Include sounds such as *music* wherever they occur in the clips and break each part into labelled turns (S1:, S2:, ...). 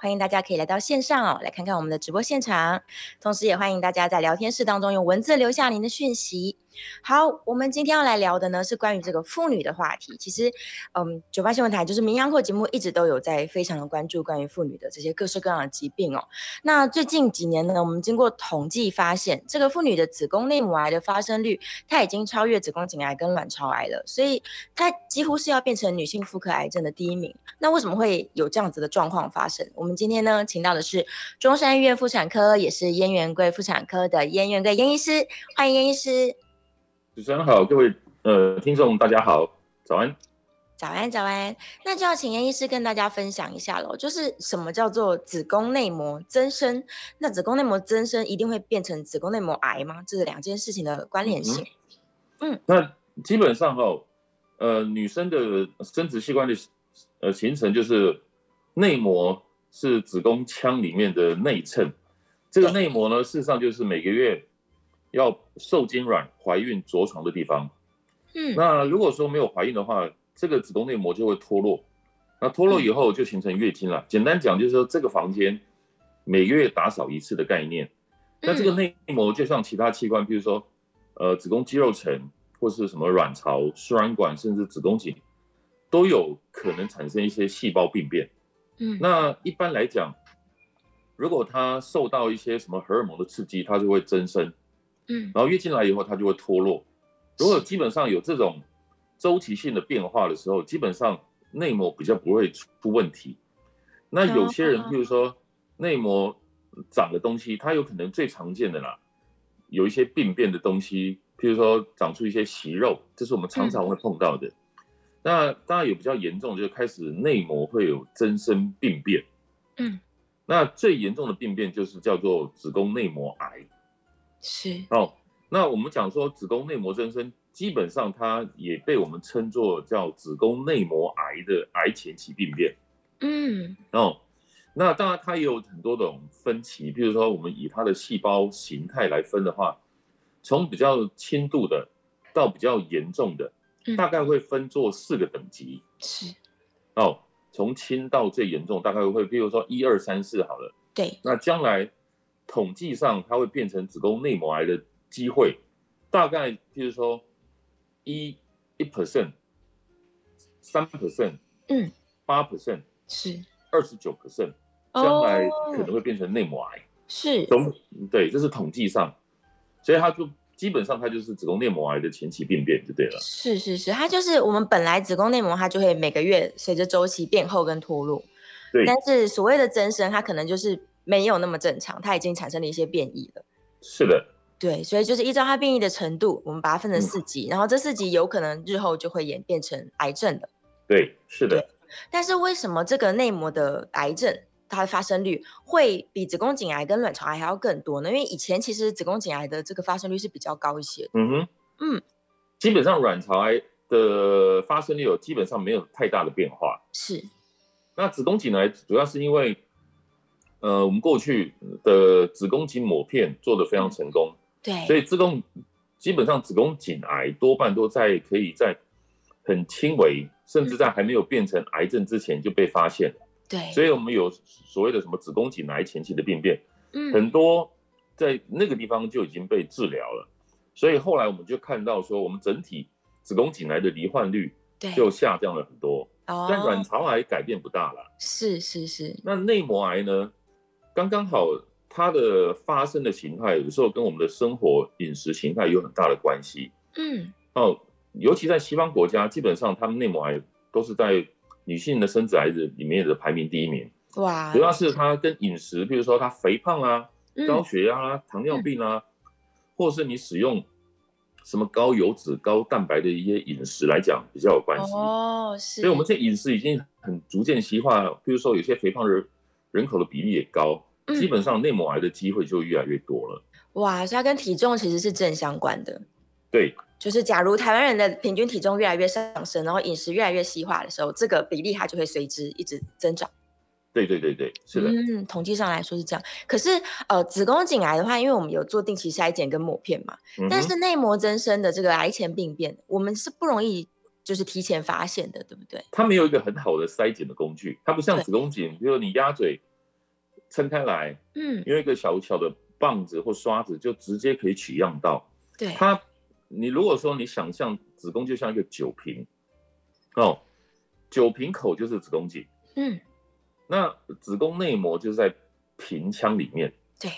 S1: 欢迎大家可以来到线上哦，来看看我们的直播现场。同时，也欢迎大家在聊天室当中用文字留下您的讯息。好，我们今天要来聊的呢是关于这个妇女的话题。其实，嗯，九八新闻台就是名央后节目一直都有在非常的关注关于妇女的这些各式各样的疾病哦。那最近几年呢，我们经过统计发现，这个妇女的子宫内膜癌的发生率，它已经超越子宫颈癌跟卵巢癌了，所以它几乎是要变成女性妇科癌症的第一名。那为什么会有这样子的状况发生？我们今天呢，请到的是中山医院妇产科，也是燕元贵妇产科的燕元贵燕医师，欢迎燕医师。
S2: 主持人好，各位呃听众大家好，早安，
S1: 早安早安，那就要请严医师跟大家分享一下喽，就是什么叫做子宫内膜增生？那子宫内膜增生一定会变成子宫内膜癌吗？这是两件事情的关联性。
S2: 嗯，嗯那基本上哈、哦，呃，女生的生殖器官的呃形成就是内膜是子宫腔里面的内衬，这个内膜呢，事实上就是每个月。要受精卵怀孕着床的地方，嗯，那如果说没有怀孕的话，这个子宫内膜就会脱落，那脱落以后就形成月经了。嗯、简单讲就是说，这个房间每个月打扫一次的概念。那这个内膜就像其他器官，比如说呃子宫肌肉层或是什么卵巢、输卵管，甚至子宫颈，都有可能产生一些细胞病变。嗯，那一般来讲，如果它受到一些什么荷尔蒙的刺激，它就会增生。嗯，然后月经来以后，它就会脱落。如果基本上有这种周期性的变化的时候，基本上内膜比较不会出问题。那有些人，譬如说内膜长的东西，它有可能最常见的啦，有一些病变的东西，譬如说长出一些息肉，这是我们常常会碰到的。嗯、那当然有比较严重，就是开始内膜会有增生病变。嗯，那最严重的病变就是叫做子宫内膜癌。
S1: 是
S2: 哦，那我们讲说子宫内膜增生，基本上它也被我们称作叫子宫内膜癌的癌前期病变。嗯，哦，那当然它也有很多种分期，比如说我们以它的细胞形态来分的话，从比较轻度的到比较严重的，大概会分作四个等级。是哦，从轻到最严重，大概会，比如说一二三四好了。对，那将来。统计上，它会变成子宫内膜癌的机会，大概就是说一一 percent、三 percent、嗯、八 percent 是二十九 percent，将来可能会变成内膜癌。是，总对，这是统计上，所以它就基本上它就是子宫内膜癌的前期病变就对了。
S1: 是是是，它就是我们本来子宫内膜它就会每个月随着周期变厚跟脱落，对，但是所谓的增生，它可能就是。没有那么正常，它已经产生了一些变异了。
S2: 是的，
S1: 对，所以就是依照它变异的程度，我们把它分成四级，嗯、然后这四级有可能日后就会演变成癌症的。
S2: 对，是的。
S1: 但是为什么这个内膜的癌症它的发生率会比子宫颈癌跟卵巢癌还要更多呢？因为以前其实子宫颈癌的这个发生率是比较高一些的。嗯哼，嗯，
S2: 基本上卵巢癌的发生率有基本上没有太大的变化。
S1: 是。
S2: 那子宫颈癌主要是因为。呃，我们过去的子宫颈抹片做得非常成功，对，所以子宫基本上子宫颈癌多半都在可以在很轻微，甚至在还没有变成癌症之前就被发现了，对，所以我们有所谓的什么子宫颈癌前期的病变，嗯，很多在那个地方就已经被治疗了，所以后来我们就看到说，我们整体子宫颈癌的罹患率就下降了很多，但卵巢癌改变不大了，
S1: 是是是，
S2: 那内膜癌呢？刚刚好，它的发生的形态有时候跟我们的生活饮食形态有很大的关系。嗯，哦，尤其在西方国家，基本上他们内膜癌都是在女性的生殖癌里面的排名第一名。哇，主要是它跟饮食，比如说它肥胖啊、高血压啊、糖尿病啊，或是你使用什么高油脂、高蛋白的一些饮食来讲比较有关系。哦，是。所以我们这饮食已经很逐渐西化，比如说有些肥胖人人口的比例也高。基本上内膜癌的机会就越来越多了。
S1: 哇，所以它跟体重其实是正相关的。
S2: 对，
S1: 就是假如台湾人的平均体重越来越上升，然后饮食越来越西化的时候，这个比例它就会随之一直增长。
S2: 对对对对，是的。
S1: 嗯，统计上来说是这样。可是呃，子宫颈癌的话，因为我们有做定期筛检跟抹片嘛，嗯、但是内膜增生的这个癌前病变，我们是不容易就是提前发现的，对不对？
S2: 它没有一个很好的筛检的工具，它不像子宫颈，比如你鸭嘴撑开来，嗯，用一个小小的棒子或刷子就直接可以取样到。
S1: 对，
S2: 它你如果说你想象子宫就像一个酒瓶，哦，酒瓶口就是子宫颈，嗯。那子宫内膜就是在瓶腔里面，
S1: 对，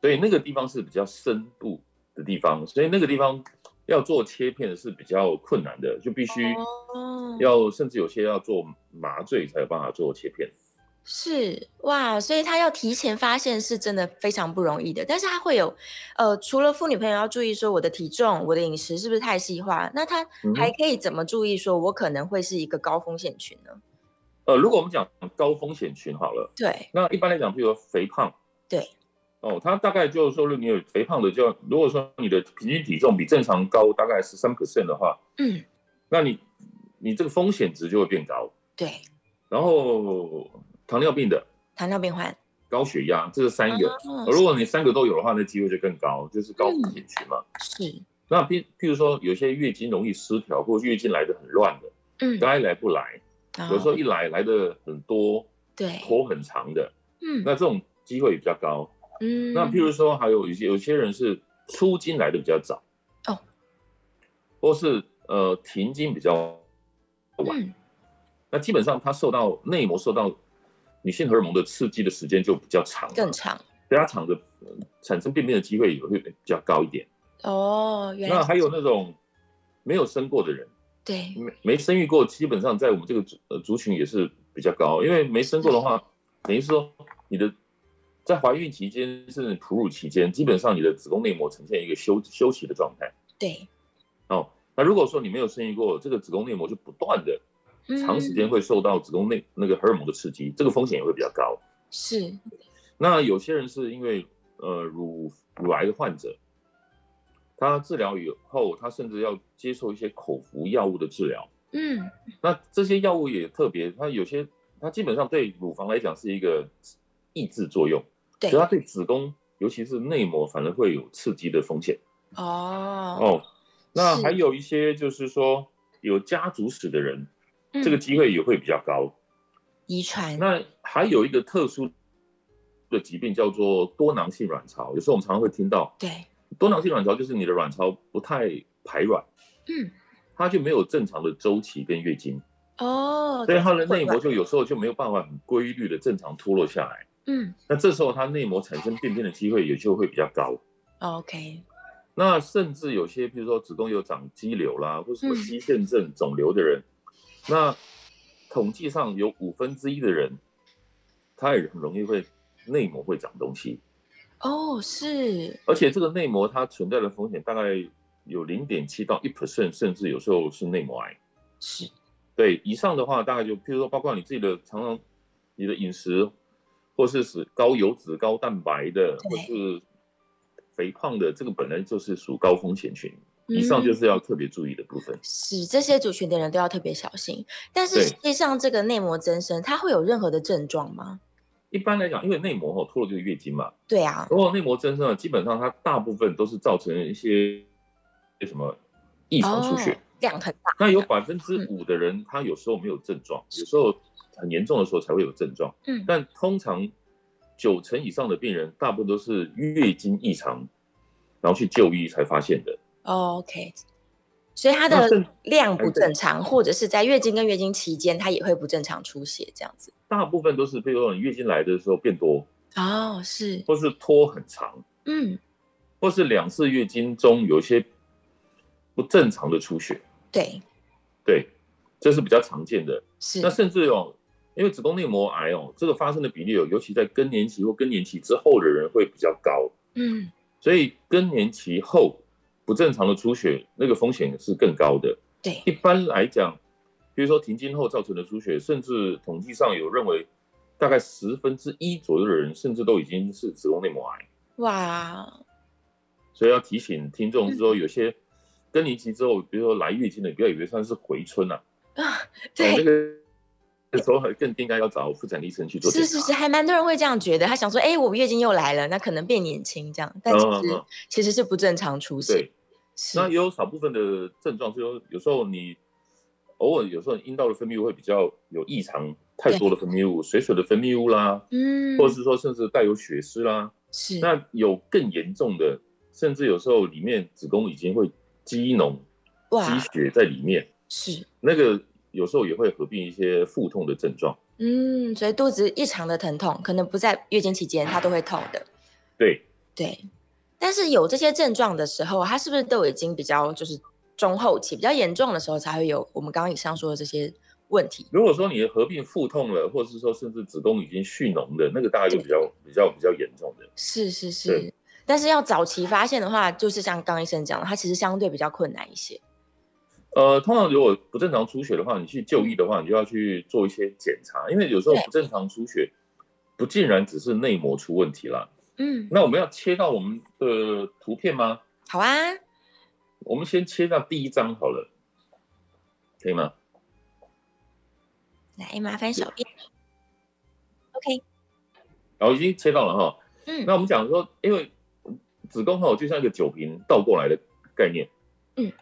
S2: 所以那个地方是比较深部的地方，所以那个地方要做切片是比较困难的，就必须要甚至有些要做麻醉才有办法做切片。
S1: 是哇，所以他要提前发现是真的非常不容易的。但是他会有，呃，除了妇女朋友要注意说我的体重、我的饮食是不是太细化，那他还可以怎么注意说我可能会是一个高风险群呢？
S2: 呃，如果我们讲高风险群好了，
S1: 对，
S2: 那一般来讲，比如说肥胖，
S1: 对，
S2: 哦，他大概就是说，如果你有肥胖的就，就如果说你的平均体重比正常高大概十三 percent 的话，嗯，那你你这个风险值就会变高，
S1: 对，
S2: 然后糖尿病的，
S1: 糖尿病患，
S2: 高血压，这是三个，哦、如果你三个都有的话，那机会就更高，就是高风险群嘛，
S1: 嗯、是，
S2: 那譬譬如说有些月经容易失调，或者月经来的很乱的，嗯，该来不来。有时候一来来的很多，
S1: 对，
S2: 拖很长的，嗯，那这种机会也比较高，嗯，那譬如说还有一些有些人是出经来的比较早，哦，或是呃停经比较晚，嗯，那基本上他受到内膜受到女性荷尔蒙的刺激的时间就比较长，
S1: 更长，
S2: 所以它长的，呃，产生病变的机会也会比较高一点。
S1: 哦，原来
S2: 那还有那种没有生过的人。
S1: 对，
S2: 没没生育过，基本上在我们这个族呃族群也是比较高，因为没生过的话，等于是说你的在怀孕期间甚至哺乳期间，基本上你的子宫内膜呈现一个休休息的状态。
S1: 对，
S2: 哦，那如果说你没有生育过，这个子宫内膜就不断的长时间会受到子宫内那个荷尔蒙的刺激，这个风险也会比较高。
S1: 是，
S2: 那有些人是因为呃乳乳癌的患者。他治疗以后，他甚至要接受一些口服药物的治疗。嗯，那这些药物也特别，它有些它基本上对乳房来讲是一个抑制作用，对，所以它对子宫，尤其是内膜，反而会有刺激的风险。哦哦，那还有一些就是说有家族史的人，嗯、这个机会也会比较高。
S1: 遗传。
S2: 那还有一个特殊的疾病叫做多囊性卵巢，有时候我们常常会听到。
S1: 对。
S2: 多囊性卵巢就是你的卵巢不太排卵，嗯，它就没有正常的周期跟月经，哦，所以它的内膜就有时候就没有办法很规律的正常脱落下来，嗯，那这时候它内膜产生病变的机会也就会比较高
S1: ，OK，
S2: 那甚至有些比如说子宫有长肌瘤啦，或什么肌腺症肿瘤的人，嗯、那统计上有五分之一的人，他也很容易会内膜会长东西。
S1: 哦，是，
S2: 而且这个内膜它存在的风险大概有零点七到一 percent，甚至有时候是内膜癌。
S1: 是，
S2: 对，以上的话大概就，譬如说，包括你自己的常常你的饮食，或是是高油脂、高蛋白的，或是肥胖的，这个本来就是属高风险群。以上就是要特别注意的部分。嗯、
S1: 是，这些族群的人都要特别小心。但是实际上，这个内膜增生，它会有任何的症状吗？
S2: 一般来讲，因为内膜哦脱落就是月经嘛，
S1: 对啊。
S2: 如果内膜增生了，基本上它大部分都是造成一些什么异常出血，哦、
S1: 量很大。
S2: 那有百分之五的人，他有时候没有症状，嗯、有时候很严重的时候才会有症状。嗯，但通常九成以上的病人，大部分都是月经异常，然后去就医才发现的。
S1: 哦、OK。所以它的量不正常，或者是在月经跟月经期间，它也会不正常出血这样子。
S2: 大部分都是，比如说你月经来的时候变多
S1: 哦，是，
S2: 或是拖很长，嗯，或是两次月经中有一些不正常的出血，
S1: 对，
S2: 对，这是比较常见的。
S1: 是，
S2: 那甚至哦，因为子宫内膜癌哦，这个发生的比例哦，尤其在更年期或更年期之后的人会比较高，嗯，所以更年期后。不正常的出血，那个风险是更高的。
S1: 对，
S2: 一般来讲，比如说停经后造成的出血，甚至统计上有认为，大概十分之一左右的人，甚至都已经是子宫内膜癌。
S1: 哇！
S2: 所以要提醒听众是说，有些更年期之后，比如说来月经的，不要以为算是回春呐。
S1: 啊，*laughs* 对。
S2: 那个时候还更应该要找妇产医生去做。
S1: 是是是，还蛮多人会这样觉得，他想说，哎，我月经又来了，那可能变年轻这样，但其实其实是不正常出现。
S2: 对。那也有少部分的症状，就是说有时候你偶尔有时候阴道的分泌物会比较有异常，太多的分泌物，水水的分泌物啦，嗯，或者是说甚至带有血丝啦，
S1: 是。
S2: 那有更严重的，甚至有时候里面子宫已经会积脓、积血在里面，
S1: 是。
S2: 那个有时候也会合并一些腹痛的症状，
S1: 嗯，所以肚子异常的疼痛，可能不在月经期间，它都会痛的。
S2: 对
S1: 对。但是有这些症状的时候，它是不是都已经比较就是中后期比较严重的时候，才会有我们刚刚以上说的这些问题？
S2: 如果说你合并腹痛了，或者是说甚至子宫已经蓄脓的那个，大概就比较比较比较严重的。
S1: 是是是，但是要早期发现的话，就是像刚医生讲的，它其实相对比较困难一些。
S2: 呃，通常如果不正常出血的话，你去就医的话，你就要去做一些检查，因为有时候不正常出血不竟然只是内膜出问题啦。
S1: 嗯，
S2: 那我们要切到我们的图片吗？
S1: 好啊，
S2: 我们先切到第一张好了，可以吗？
S1: 来，麻烦小编。OK，
S2: 然后已经切到了哈。
S1: 嗯，
S2: 那我们讲说，因为子宫哈就像一个酒瓶倒过来的概念。
S1: 嗯，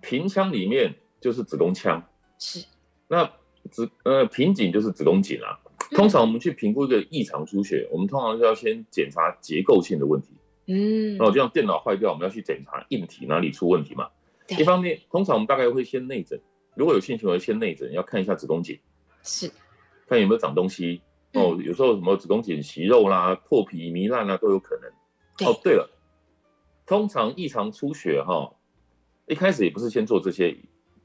S2: 哦，瓶腔里面就是子宫腔。
S1: 是。
S2: 那子呃瓶颈就是子宫颈啊。通常我们去评估一个异常出血，我们通常是要先检查结构性的问题。
S1: 嗯，
S2: 然后就像电脑坏掉，我们要去检查硬体哪里出问题嘛。一方面，通常我们大概会先内诊，如果有性行为先内诊，要看一下子宫颈，
S1: 是，
S2: 看有没有长东西。哦，有时候什么子宫颈息肉啦、破皮、糜烂啦都有可能。哦，对了，通常异常出血哈，一开始也不是先做这些，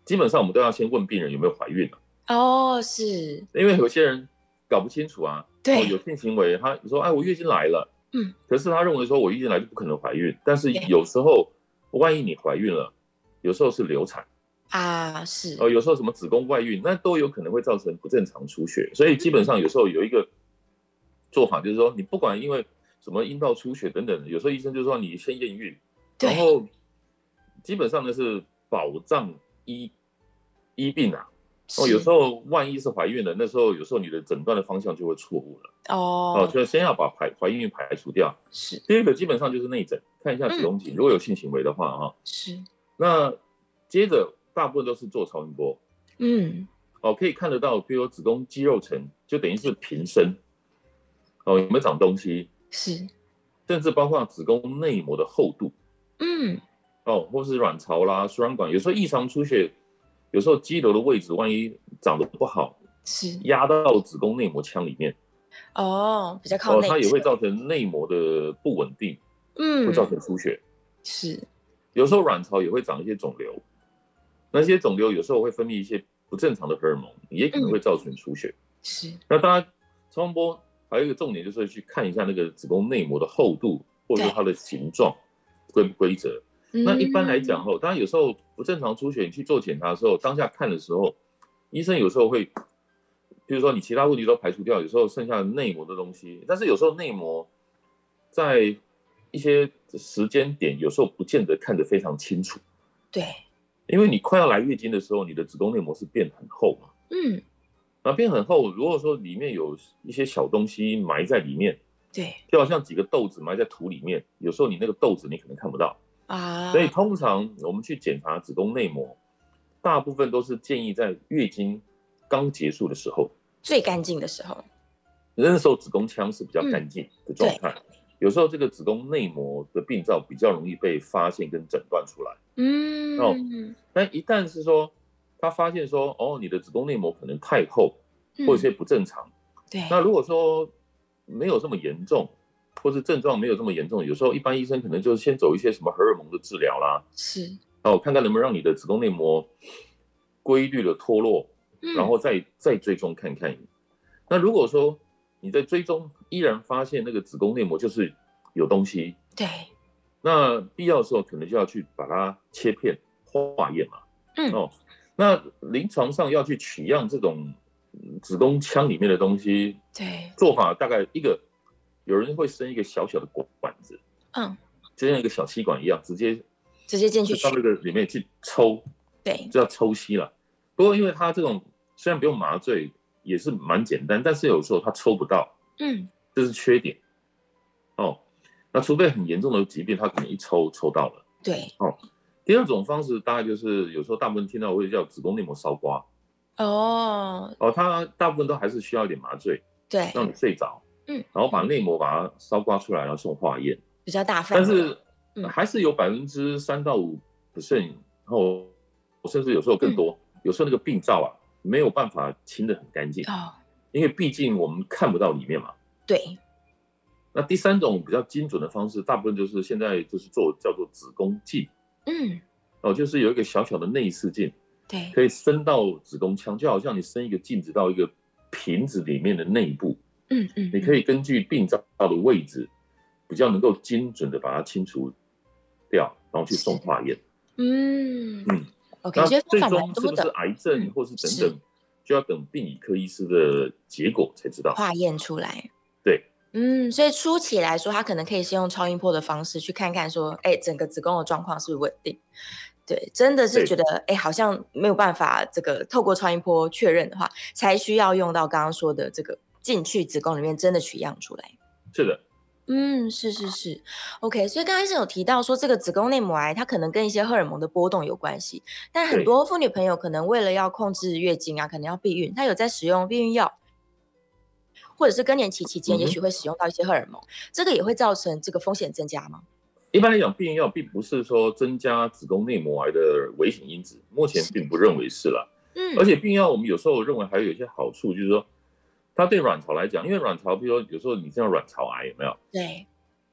S2: 基本上我们都要先问病人有没有怀孕。
S1: 哦，是，
S2: 因为有些人。搞不清楚啊，
S1: 对，
S2: 哦、有性行为，他说哎，我月经来了，
S1: 嗯，
S2: 可是他认为说我月经来就不可能怀孕，但是有时候万一你怀孕了，有时候是流产
S1: 啊，是
S2: 哦，有时候什么子宫外孕，那都有可能会造成不正常出血，所以基本上有时候有一个做法就是说，你不管因为什么阴道出血等等，有时候医生就说你先验孕，然后基本上呢是保障医医病啊。哦，有时候万一是怀孕了，那时候有时候你的诊断的方向就会错误了。
S1: 哦，
S2: 哦，就先要把排怀孕排除掉。
S1: 是。
S2: 第二个基本上就是内诊，看一下子宫颈，嗯，如果有性行为的话，啊。
S1: 是。
S2: 那接着大部分都是做超音波。
S1: 嗯。
S2: 哦，可以看得到，比如说子宫肌肉层，就等于是平身。哦，有没有长东西？
S1: 是。
S2: 甚至包括子宫内膜的厚度。
S1: 嗯。
S2: 哦，或是卵巢啦、输卵管，有时候异常出血。有时候肌瘤的位置万一长得不好，
S1: 是
S2: 压到子宫内膜腔里面，
S1: 哦，比较靠内，
S2: 哦，它也会造成内膜的不稳定，
S1: 嗯，
S2: 会造成出血。
S1: 是，有
S2: 时候卵巢也会长一些肿瘤，那些肿瘤有时候会分泌一些不正常的荷尔蒙，也可能会造成出血。
S1: 嗯、是，
S2: 那当然，超声波还有一个重点就是去看一下那个子宫内膜的厚度，或者说它的形状规不规则。那一般来讲吼，当然有时候不正常出血，你去做检查的时候，当下看的时候，医生有时候会，比如说你其他问题都排除掉，有时候剩下的内膜的东西，但是有时候内膜在一些时间点，有时候不见得看得非常清楚。
S1: 对，
S2: 因为你快要来月经的时候，你的子宫内膜是变很厚嘛。
S1: 嗯。
S2: 那变很厚，如果说里面有一些小东西埋在里面，
S1: 对，
S2: 就好像几个豆子埋在土里面，有时候你那个豆子你可能看不到。
S1: 啊，
S2: 所以通常我们去检查子宫内膜，大部分都是建议在月经刚结束的时候，
S1: 最干净的时候。
S2: 那时候子宫腔是比较干净的状态，
S1: 嗯，
S2: 有时候这个子宫内膜的病灶比较容易被发现跟诊断出来。
S1: 嗯，
S2: 哦，但一旦是说他发现说，哦，你的子宫内膜可能太厚，或者一些不正常，
S1: 嗯，对，
S2: 那如果说没有这么严重。或是症状没有这么严重，有时候一般医生可能就先走一些什么荷尔蒙的治疗啦，
S1: 是。
S2: 哦，看看能不能让你的子宫内膜规律的脱落，嗯，然后再再追踪看看。那如果说你在追踪依然发现那个子宫内膜就是有东西，
S1: 对，
S2: 那必要的时候可能就要去把它切片化验嘛，
S1: 嗯，
S2: 哦，那临床上要去取样这种子宫腔里面的东西。
S1: 对，
S2: 做法大概一个，有人会伸一个小小的管子，
S1: 嗯，就
S2: 像一个小吸管一样，直接
S1: 直接进去
S2: 到那个里面去抽，
S1: 对，
S2: 就叫抽吸了。不过因为它这种虽然不用麻醉，也是蛮简单，但是有时候它抽不到，
S1: 嗯，
S2: 这是缺点。哦，那除非很严重的疾病，它可能一抽抽到了。
S1: 对，
S2: 哦，第二种方式大概就是有时候大部分听到会叫子宫内膜烧刮。
S1: 哦，
S2: 哦，它大部分都还是需要一点麻醉。
S1: 对，
S2: 让你睡着，
S1: 嗯，
S2: 然后把内膜把它烧刮出来，然后送化验，
S1: 比较大范，
S2: 但是、
S1: 嗯、
S2: 还是有百分之三到五 percent，然后甚至有时候更多，嗯、有时候那个病灶啊没有办法清的很干净，
S1: 哦，
S2: 因为毕竟我们看不到里面嘛。
S1: 对。
S2: 那第三种比较精准的方式，大部分就是现在就是做叫做子宫镜，
S1: 嗯，
S2: 哦，就是有一个小小的内视镜，
S1: 对，
S2: 可以伸到子宫腔，就好像你伸一个镜子到一个。瓶子里面的内部，
S1: 嗯嗯，
S2: 你可以根据病灶的位置，比较能够精准的把它清除掉，然后去送化验。
S1: 嗯嗯，OK，
S2: 那最终是不是癌症或是等等，就要等病理科医师的结果才知道。
S1: 化验出来，
S2: 对，
S1: 嗯，所以初期来说，他可能可以先用超音波的方式去看看，说，哎，整个子宫的状况是不是稳定。对，真的是觉得哎，好像没有办法这个透过超音波确认的话，才需要用到刚刚说的这个进去子宫里面真的取样出来。
S2: 是的，
S1: 嗯，是是是，OK。所以刚开始有提到说这个子宫内膜癌，它可能跟一些荷尔蒙的波动有关系，但很多妇女朋友可能为了要控制月经啊，可能要避孕，她有在使用避孕药，或者是更年期期间，也许会使用到一些荷尔蒙，嗯、这个也会造成这个风险增加吗？
S2: 一般来讲，避孕药并不是说增加子宫内膜癌的危险因子，目前并不认为是了。嗯，而且避孕药我们有时候认为还有一些好处，就是说它对卵巢来讲，因为卵巢，比如说有时候你像卵巢癌有没有？
S1: 对，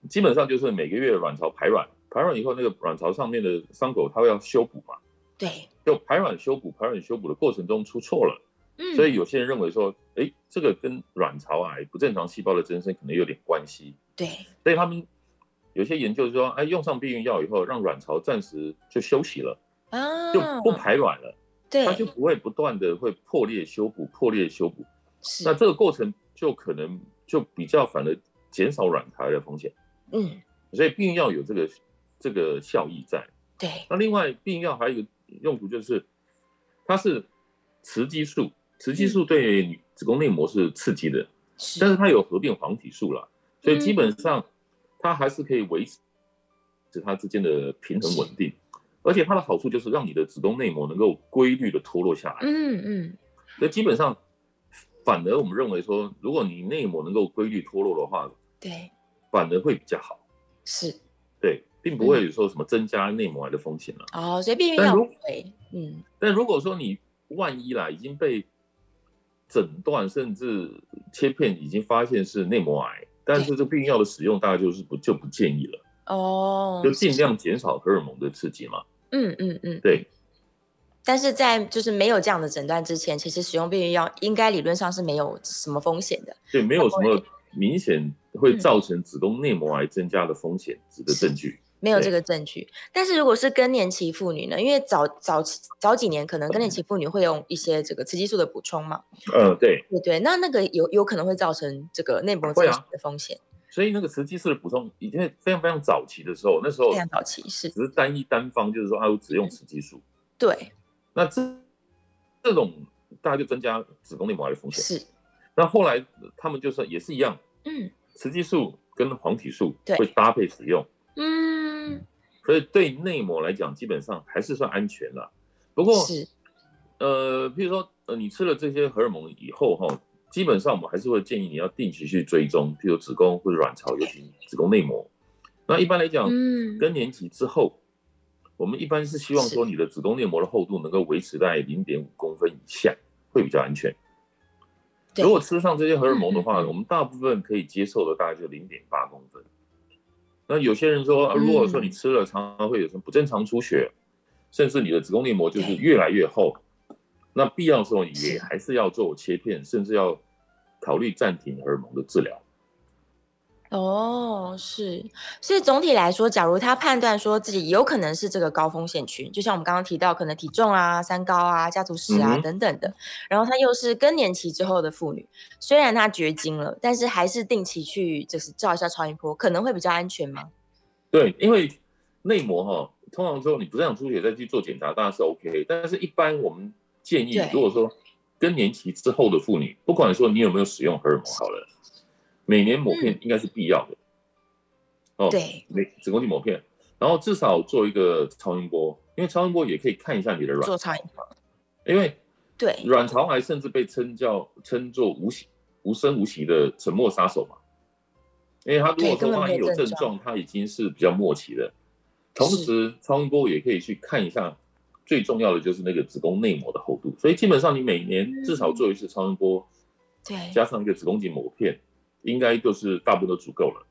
S2: 基本上就是每个月卵巢排卵，排卵以后那个卵巢上面的伤口它会要修补嘛。
S1: 对，
S2: 就排卵修补，排卵修补的过程中出错了。嗯，所以有些人认为说，哎，这个跟卵巢癌不正常细胞的增生可能有点关系。
S1: 对，
S2: 所以他们。有些研究说，哎，用上避孕药以后，让卵巢暂时就休息了，啊，就不排卵了，
S1: 对，
S2: 它就不会不断的会破裂修补，破裂修补，是，那这个过程就可能就比较反而减少卵巢的风险，
S1: 嗯，
S2: 所以避孕药有这个这个效益在，
S1: 对，
S2: 那另外避孕药还有一个用途就是，它是雌激素，雌激素对子宫内膜是刺激的，是，但是它有合并黄体素了，所以基本上。嗯它还是可以维持它之间的平衡稳定，而且它的好处就是让你的子宫内膜能够规律的脱落下来。
S1: 嗯嗯。
S2: 所以基本上，反而我们认为说，如果你内膜能够规律脱落的话，
S1: 对，
S2: 反而会比较好。
S1: 是。
S2: 对，并不会有说什么增加内膜癌的风险了。
S1: 哦，所以避孕药对，嗯。
S2: 但如果说你万一啦，已经被诊断甚至切片已经发现是内膜癌。但是这避孕药的使用大概就是不就不建议了
S1: 哦，
S2: 就尽量减少荷尔蒙的刺激嘛。
S1: 嗯嗯嗯，
S2: 对。
S1: 但是在就是没有这样的诊断之前，其实使用避孕药应该理论上是没有什么风险的。
S2: 对，没有什么明显会造成子宫内膜癌增加的风险值的证据。
S1: 没有这个证据，但是如果是更年期妇女呢？因为早早早几年可能更年期妇女会用一些这个雌激素的补充嘛。
S2: 嗯，对，
S1: 对对，那那个有有可能会造成这个内膜增生的风险。
S2: 所以那个雌激素的补充，已经非常非常早期的时候，那时候
S1: 非常早期是
S2: 只是单一单方，就是说啊，我只用雌激素。
S1: 对，
S2: 那这这种大家就增加子宫内膜癌的风险。
S1: 是，
S2: 那后来他们就是也是一样，
S1: 嗯，
S2: 雌激素跟黄体素会搭配使用。
S1: 嗯，
S2: 所以对内膜来讲，基本上还是算安全了。不过，
S1: 是，
S2: 呃，譬如说，呃，你吃了这些荷尔蒙以后，哈，基本上我们还是会建议你要定期去追踪，譬如子宫或者卵巢，尤其子宫内膜。那一般来讲，嗯，更年期之后，我们一般是希望说你的子宫内膜的厚度能够维持在零点五公分以下，会比较安全。如果吃上这些荷尔蒙的话，我们大部分可以接受的大概就零点八公分。那有些人说，如果说你吃了，常常会有什么不正常出血，嗯、甚至你的子宫内膜就是越来越厚，那必要的时候也还是要做切片，甚至要考虑暂停荷尔蒙的治疗。
S1: 哦，是，所以总体来说，假如他判断说自己有可能是这个高风险群，就像我们刚刚提到，可能体重啊、三高啊、家族史啊、嗯、等等的，然后他又是更年期之后的妇女，虽然她绝经了，但是还是定期去就是照一下超音波，可能会比较安全吗？
S2: 对，因为内膜哈，通常说你不想出血再去做检查，当然是 OK，但是一般我们建议，如果说更年期之后的妇女，不管说你有没有使用荷尔蒙，好了。每年抹片应该是必要的，嗯、哦，对，每子宫颈抹片，然后至少做一个超音波，因为超音波也可以看一下你的卵巢，做超音波，因为对。卵巢癌甚至被称叫称作无息无声无息的沉默杀手嘛，因为它如果说万一有症状，它已经是比较末期的。同时，超音波也可以去看一下，最重要的就是。那个子宫内膜的厚度，所以基本上你每年至少做一次超音波，对，加上一个子宫颈抹片。应该就是大部分都足够了。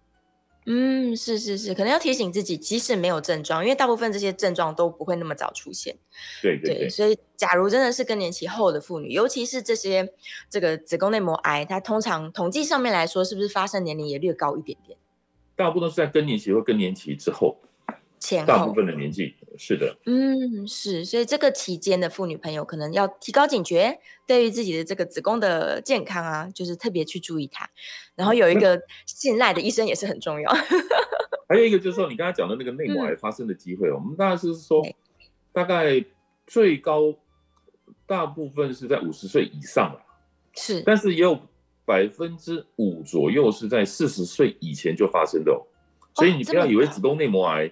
S1: 嗯，是是是，可能要提醒自己，即使没有症状，因为大部分这些症状都不会那么早出现。
S2: 对对对，对，
S1: 所以假如真的是更年期后的妇女，尤其是这些这个子宫内膜癌，它通常统计上面来说，是不是发生年龄也略高一点点？
S2: 大部分都是在更年期或更年期之后。前后大部分的年纪是的，
S1: 嗯，是，所以这个期间的妇女朋友可能要提高警觉，对于自己的这个子宫的健康啊，就是特别去注意它。然后有一个信赖的医生也是很重要。*laughs*
S2: 还有一个就是说，你刚才讲的那个内膜癌发生的机会，嗯、我们大概是说，大概最高大部分是在五十岁以上了，是，但是也有百分之五左右是在四十岁以前就发生的哦。所以你不要以为子宫内膜癌。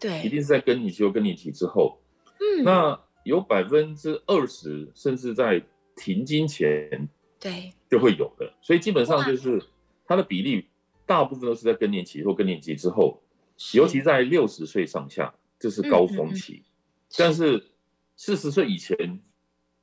S2: 对，一定是在更年期或更年期之后，嗯，那有百分之二十甚至在停经前，对，就会有的。所以基本上就是它的比例，大部分都是在更年期或更年期之后，尤其在六十岁上下，这是高峰期。嗯嗯嗯，但是四十岁以前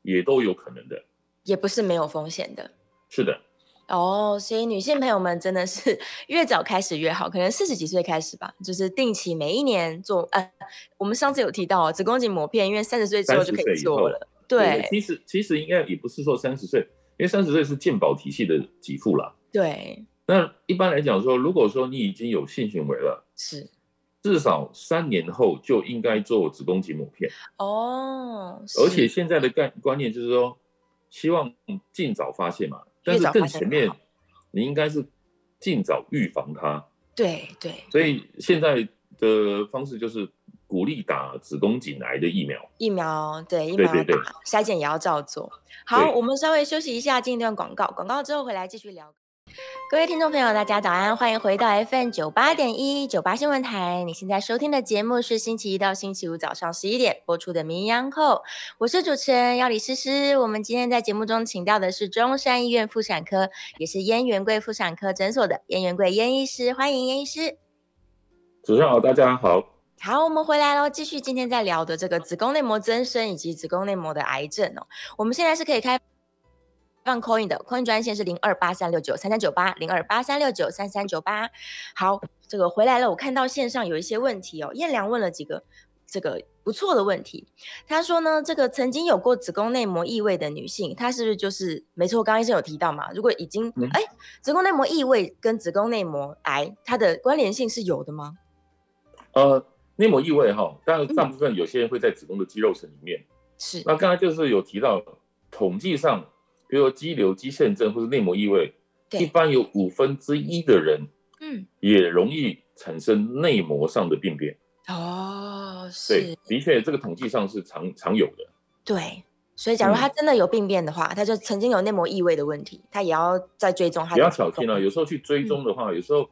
S2: 也都有可能的，
S1: 也不是没有风险的。
S2: 是的。
S1: 哦，所以女性朋友们真的是 *laughs* 越早开始越好，可能四十几岁开始吧，就是定期每一年做。呃，我们上次有提到子宫颈膜片，因为三十岁之后就可以做了。对，对，其
S2: 实其实应该也不是说三十岁，因为三十岁是健保体系的给付啦。
S1: 对。
S2: 那一般来讲说，如果说你已经有性行为了，是至少三年后就应该做子宫颈抹片。哦。而且现在的概观念就是说，希望尽早发现嘛。但是更前面，你应该是尽早预防它。
S1: 对对。
S2: 所以现在的方式就是鼓励打子宫颈癌的疫苗。
S1: 疫苗对疫苗对，筛检也要照做。好，我们稍微休息一下，进一段广告。广告之后回来继续聊。各位听众朋友，大家早安，欢迎回到 FM 九八点一九八新闻台。你现在收听的节目是星期一到星期五早上十一点播出的《名医央叩》，我是主持人药李诗诗。我们今天在节目中请到的是中山医院妇产科，也是燕元贵妇产科诊所的燕元贵燕医师，欢迎燕医师。
S2: 主持人好，大家好。
S1: 好，我们回来喽，继续今天在聊的这个子宫内膜增生以及子宫内膜的癌症哦。我们现在是可以开。放 coin 的 coin 专线是零二八三六九三三九八零二八三六九三三九八。好，这个回来了，我看到线上有一些问题哦。燕良问了几个这个不错的问题，他说呢，这个曾经有过子宫内膜异位的女性，她是不是就是没错？刚刚医生有提到嘛？如果已经哎、嗯，子宫内膜异位跟子宫内膜癌它的关联性是有的吗？
S2: 呃，内膜异位哈，当然大部分有些人会在子宫的肌肉层里面。是、嗯。那刚才就是有提到统计上。比如说肌瘤、肌腺症或者内膜异位，一般有五分之一的人，嗯，也容易产生内膜上的病变。哦，是，的确，这个统计上是常常有的。
S1: 对，所以假如他真的有病变的话，嗯、他就曾经有内膜异位的问题，他也要再追踪。他
S2: 不要小心了、啊，有时候去追踪的话，嗯、有时候，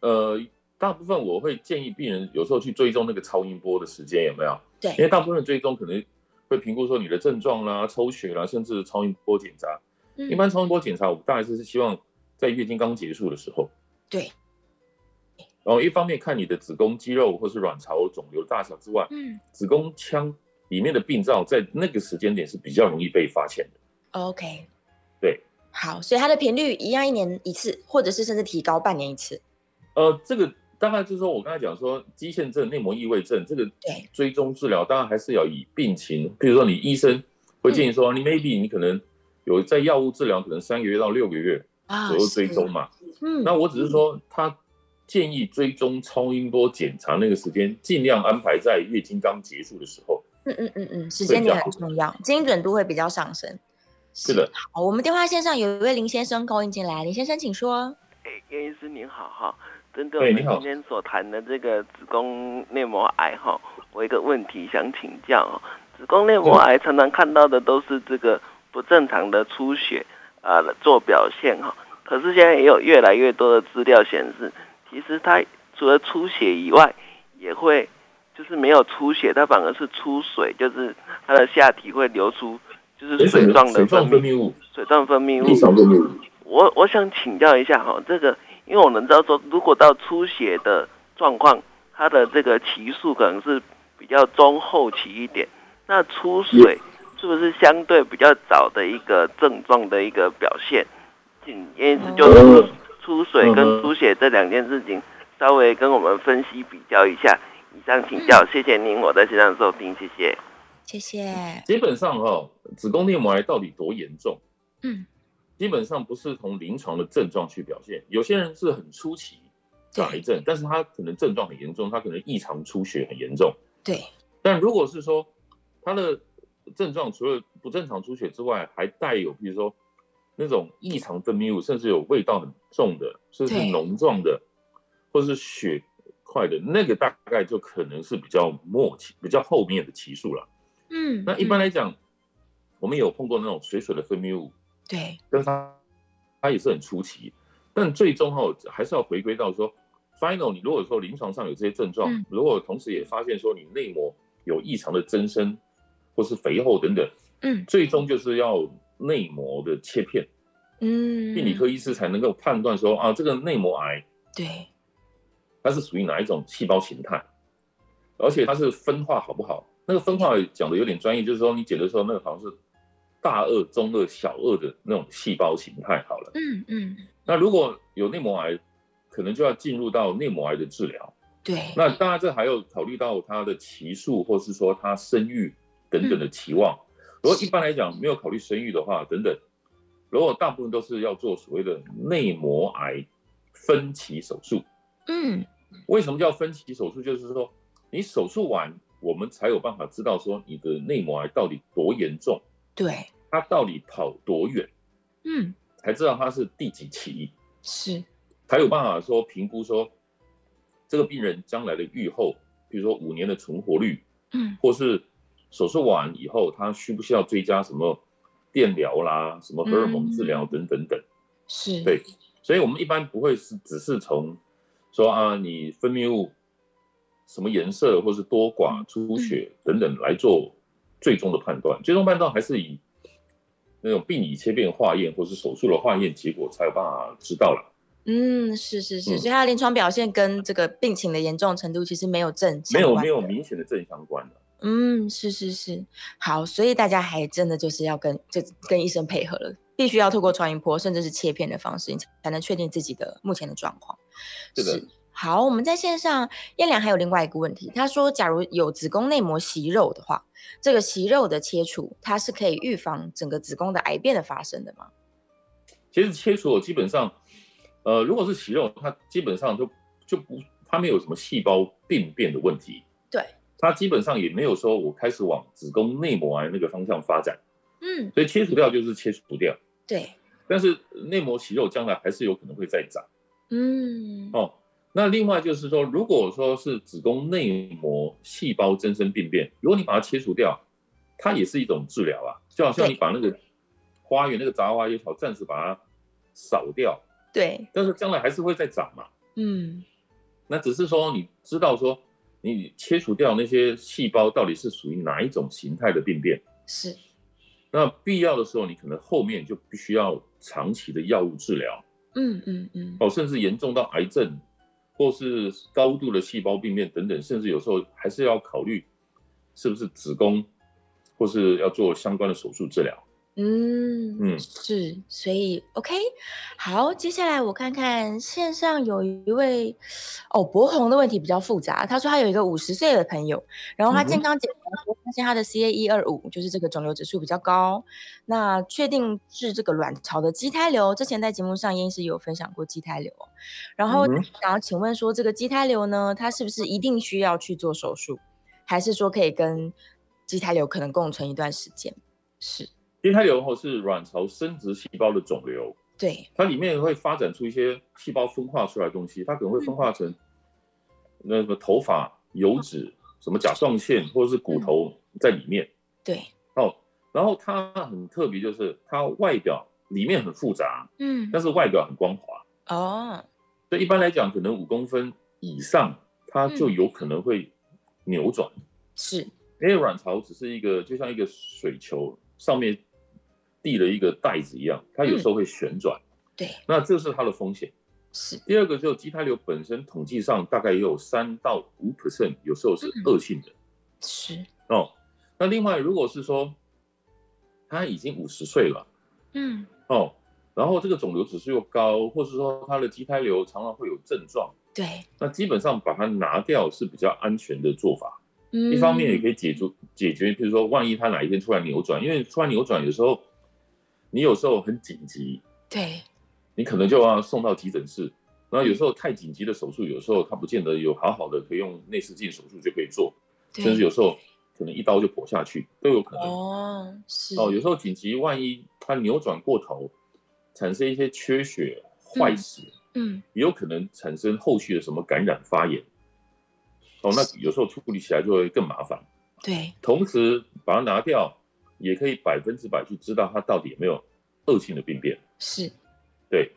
S2: 呃，大部分我会建议病人有时候去追踪那个超音波的时间有没有？对，因为大部分追踪可能。会评估说你的症状啦、抽血啦，甚至超音波检查。嗯、一般超音波检查，我们大概是希望在月经刚结束的时候。对。然后一方面看你的子宫肌肉或是卵巢肿瘤大小之外，嗯，子宫腔里面的病灶在那个时间点是比较容易被发现的。
S1: OK。
S2: 对。
S1: 好，所以它的频率一样，一年一次，或者是甚至提高半年一次。
S2: 呃，这个。大概就是说，我刚才讲说，肌腺症、内膜异位症这个追踪治疗，当然还是要以病情。比如说，你医生会建议说，你 maybe 你可能有在药物治疗，可能三个月到六个月，左右追踪嘛。
S1: 嗯，
S2: 那我只是说，他建议追踪超音波检查那个时间，尽量安排在月经刚结束的时候。
S1: 嗯嗯嗯嗯，时间点很重要，精准度会比较上升。
S2: 是的。
S1: 好，我们电话线上有一位林先生 call 进来，林先生请说。
S3: 哎，叶医师您好哈，针对我们今天所谈的这个子宫内膜癌哈，我一个问题想请教。子宫内膜癌常常看到的都是这个不正常的出血啊、呃、做表现哈，可是现在也有越来越多的资料显示，其实它除了出血以外，也会就是没有出血，它反而是出水，就是它的下体会流出就是水状的分泌物，水状分泌物。我我想请教一下哈，这个因为我们知道说，如果到出血的状况，它的这个期数可能是比较中后期一点。那出水是不是相对比较早的一个症状的一个表现？请意思就是出水跟出血这两件事情，稍微跟我们分析比较一下。以上请教，谢谢您，我在线上收听，谢谢。
S1: 谢谢。
S2: 基本上、哦，子宫内膜癌到底多严重？
S1: 嗯，
S2: 基本上不是从临床的症状去表现。有些人是很初期的癌症，但是他可能症状很严重，他可能异常出血很严重。
S1: 对。
S2: 但如果是说，他的症状除了不正常出血之外，还带有比如说那种异常分泌物，甚至有味道很重的，甚至是脓状的，或者是血块的，那个大概就可能是比较末期、比较后面的期数了。
S1: 嗯，
S2: 那一般来讲，我们有碰过那种水水的分泌物，
S1: 对，
S2: 但是它它也是很出奇，但最终哈还是要回归到说，final，你如果说临床上有这些症状，嗯、如果同时也发现说你内膜有异常的增生。或是肥厚等等，
S1: 嗯，
S2: 最终就是要内膜的切片，
S1: 嗯，
S2: 病理科医师才能够判断说啊，这个内膜癌，
S1: 对，
S2: 它是属于哪一种细胞形态，而且它是分化好不好？那个分化讲的有点专业，就是说你解的时候，那个好像是大恶、中恶、小恶的那种细胞形态好了，
S1: 嗯嗯。
S2: 那如果有内膜癌，可能就要进入到内膜癌的治疗，
S1: 对。
S2: 那当然这还要考虑到它的期数，或是说它生育。等等的期望，如果一般来讲没有考虑生育的话，等等，如果大部分都是要做所谓的内膜癌分期手术。
S1: 嗯，
S2: 为什么叫分期手术？就是说你手术完，我们才有办法知道说你的内膜癌到底多严重，
S1: 对，
S2: 他到底跑多远，
S1: 嗯，
S2: 才知道他是第几期，
S1: 是，
S2: 才有办法说评估说这个病人将来的预后，比如说五年的存活率，
S1: 嗯，
S2: 或是。手术完以后，他需不需要追加什么电疗啦、什么荷尔蒙治疗等等等？
S1: 是。
S2: 对，所以我们一般不会是只是从说啊，你分泌物什么颜色，或是多寡、出血等等来做最终的判断。最终判断还是以那种病理切片化验或是手术的化验结果才有办法知道了。
S1: 嗯，是是是，所以它临床表现跟这个病情的严重程度其实没有正，
S2: 没有没有明显的正相关的。
S1: 嗯，是是是，好，所以大家还真的就是要跟就跟医生配合了，必须要透过超音波甚至是切片的方式，你才能确定自己的目前的状况。
S2: 是的。
S1: 是，好，我们在线上，燕良还有另外一个问题，他说，假如有子宫内膜息肉的话，这个息肉的切除，它是可以预防整个子宫的癌变的发生的吗？
S2: 其实切除基本上，呃，如果是息肉，它基本上就就不，它没有什么细胞病变的问题。
S1: 对。
S2: 它基本上也没有说我开始往子宫内膜癌那个方向发展，
S1: 嗯，
S2: 所以切除掉就是切除掉，
S1: 对。
S2: 但是内膜息肉将来还是有可能会再长，
S1: 嗯，
S2: 哦，那另外就是说，如果说是子宫内膜细胞增生病变，如果你把它切除掉，它也是一种治疗啊，就好像你把那个花园那个杂花野草暂时把它扫掉，
S1: 对，
S2: 但是将来还是会再长嘛，
S1: 嗯，
S2: 那只是说你知道说。你切除掉那些细胞，到底是属于哪一种形态的病变？
S1: 是。
S2: 那必要的时候，你可能后面就必须要长期的药物治疗。
S1: 嗯嗯嗯。
S2: 哦，甚至严重到癌症，或是高度的细胞病变等等，甚至有时候还是要考虑是不是子宫，或是要做相关的手术治疗。
S1: 嗯嗯，是，所以 OK，好，接下来我看看线上有一位哦，博宏的问题比较复杂，他说他有一个五十岁的朋友，然后他健。康检查说发现他的 CA 一二五就是这个肿瘤指数比较高，那确定是这个卵巢的畸胎瘤，之前在节目上也是有分享过畸胎瘤，然后想要请问说这个畸胎瘤呢，它是不是一定需要去做手术，还是说可以跟畸胎瘤可能共存一段时间？是。
S2: 畸胎瘤后是卵巢生殖细胞的肿瘤，
S1: 对，
S2: 它里面会发展出一些细胞分化出来的东西，它可能会分化成那个头发、油脂、什么甲状腺或者是骨头在里面。
S1: 对，
S2: 哦，然后它很特别，就是它外表里面很复杂，
S1: 嗯，
S2: 但是外表很光滑。
S1: 哦，
S2: 所以一般来讲，可能五公分以上，它就有可能会扭转。
S1: 是，
S2: 因为卵巢只是一个，就像一个水球上面。递了一个袋子一样，它有时候会旋转，
S1: 嗯，对，
S2: 那这是它的风险。
S1: 是
S2: 第二个，就是畸胎瘤本身统计上大概也有三到五 percent，有时候是恶性的。
S1: 是
S2: 哦，那另外如果是说他已经五十岁了，
S1: 嗯，
S2: 哦，然后这个肿瘤指数又高，或是说他的畸胎瘤常常会有症状，
S1: 对，
S2: 那基本上把它拿掉是比较安全的做法。
S1: 嗯，
S2: 一方面也可以解决解决，比如说万一他哪一天突然扭转，因为突然扭转有时候。你有时候很紧急，
S1: 对，
S2: 你可能就要送到急诊室。然后有时候太紧急的手术，有时候它不见得有好好的可以用内视镜手术就可以做，甚至有时候可能一刀就剖下去都有可能。
S1: 哦，是
S2: 哦，有时候紧急，万一它扭转过头，产生一些缺血、坏死，
S1: 嗯，
S2: 也有可能产生后续的什么感染、发炎。哦，那有时候处理起来就会更麻烦。
S1: 对，
S2: 同时把它拿掉。也可以百分之百去知道他到底有没有恶性的病变。
S1: 是，
S2: 对，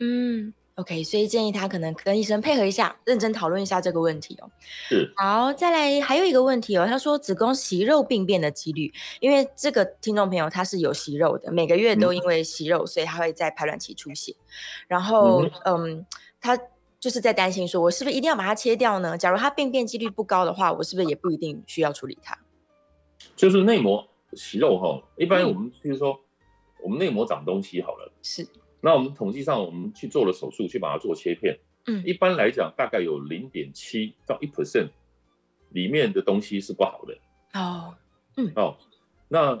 S1: 嗯，OK，所以建议他可能跟医生配合一下，认真讨论一下这个问题哦。
S2: 是，
S1: 好，再来还有一个问题哦，他说子宫息肉病变的几率，因为这个听众朋友他是有息肉的，每个月都因为息肉，嗯、所以他会在排卵期出血，然后嗯，嗯，他就是在担心说，我是不是一定要把它切掉呢？假如他病变几率不高的话，我是不是也不一定需要处理它？
S2: 就是内膜。息肉哈，一般我们譬如说，我们内膜长东西好了，
S1: 是。
S2: 那我们统计上，我们去做了手术，去把它做切片，
S1: 嗯，
S2: 一般来讲，大概有零点七到一 percent 里面的东西是不好的。
S1: 哦，嗯，
S2: 哦，那